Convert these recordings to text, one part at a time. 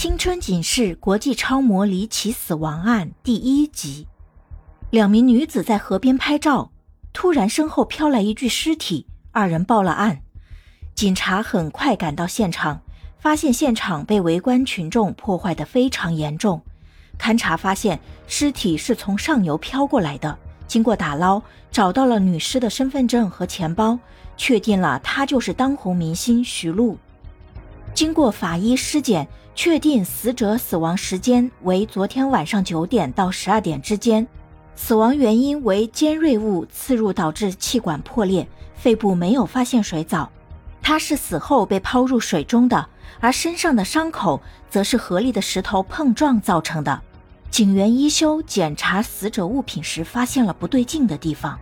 青春警示：国际超模离奇死亡案第一集。两名女子在河边拍照，突然身后飘来一具尸体，二人报了案。警察很快赶到现场，发现现场被围观群众破坏得非常严重。勘查发现，尸体是从上游飘过来的。经过打捞，找到了女尸的身份证和钱包，确定了她就是当红明星徐璐。经过法医尸检，确定死者死亡时间为昨天晚上九点到十二点之间，死亡原因为尖锐物刺入导致气管破裂，肺部没有发现水藻。他是死后被抛入水中的，而身上的伤口则是河里的石头碰撞造成的。警员一休检查死者物品时，发现了不对劲的地方。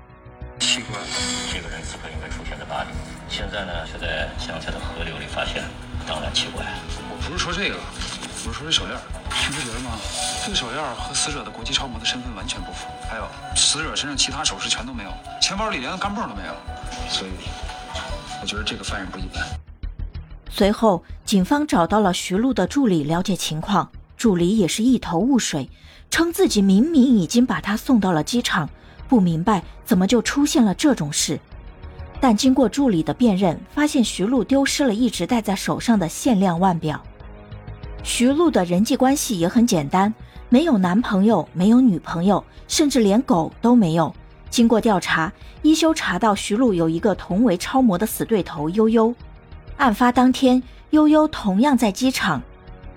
奇怪，此刻应该出现在哪里？现在呢，却在乡下的河流里发现，当然奇怪。我不是说这个，我是说这手链。你不觉得吗？这个手链和死者的国际超模的身份完全不符。还有，死者身上其他首饰全都没有，钱包里连个钢镚都没有。所以，我觉得这个犯人不一般。随后，警方找到了徐璐的助理了解情况。助理也是一头雾水，称自己明明已经把他送到了机场，不明白怎么就出现了这种事。但经过助理的辨认，发现徐璐丢失了一直戴在手上的限量腕表。徐璐的人际关系也很简单，没有男朋友，没有女朋友，甚至连狗都没有。经过调查，一休查到徐璐有一个同为超模的死对头悠悠。案发当天，悠悠同样在机场。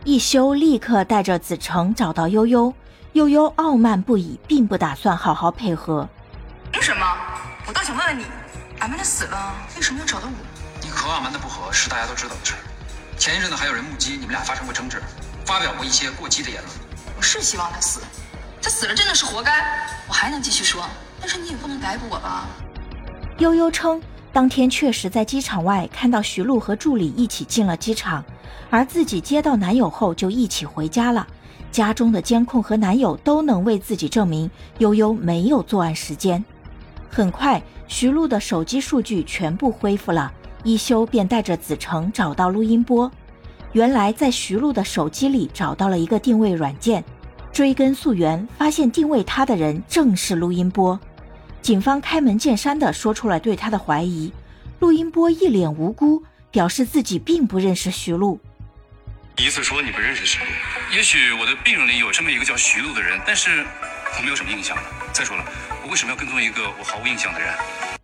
一休立刻带着子成找到悠悠，悠悠傲慢不已，并不打算好好配合。凭什么？我倒想问问你，阿曼达死了，为什么要找到我？你和阿蛮的不和是大家都知道的事儿。前一阵子还有人目击你们俩发生过争执，发表过一些过激的言论。我是希望他死，他死了真的是活该。我还能继续说，但是你也不能逮捕我吧？悠悠称，当天确实在机场外看到徐璐和助理一起进了机场。而自己接到男友后就一起回家了，家中的监控和男友都能为自己证明悠悠没有作案时间。很快，徐璐的手机数据全部恢复了，一休便带着子成找到录音波。原来在徐璐的手机里找到了一个定位软件，追根溯源，发现定位他的人正是录音波。警方开门见山地说出了对他的怀疑，录音波一脸无辜，表示自己并不认识徐璐。第一次说你不认识徐璐，也许我的病人里有这么一个叫徐璐的人，但是我没有什么印象了。再说了，我为什么要跟踪一个我毫无印象的人？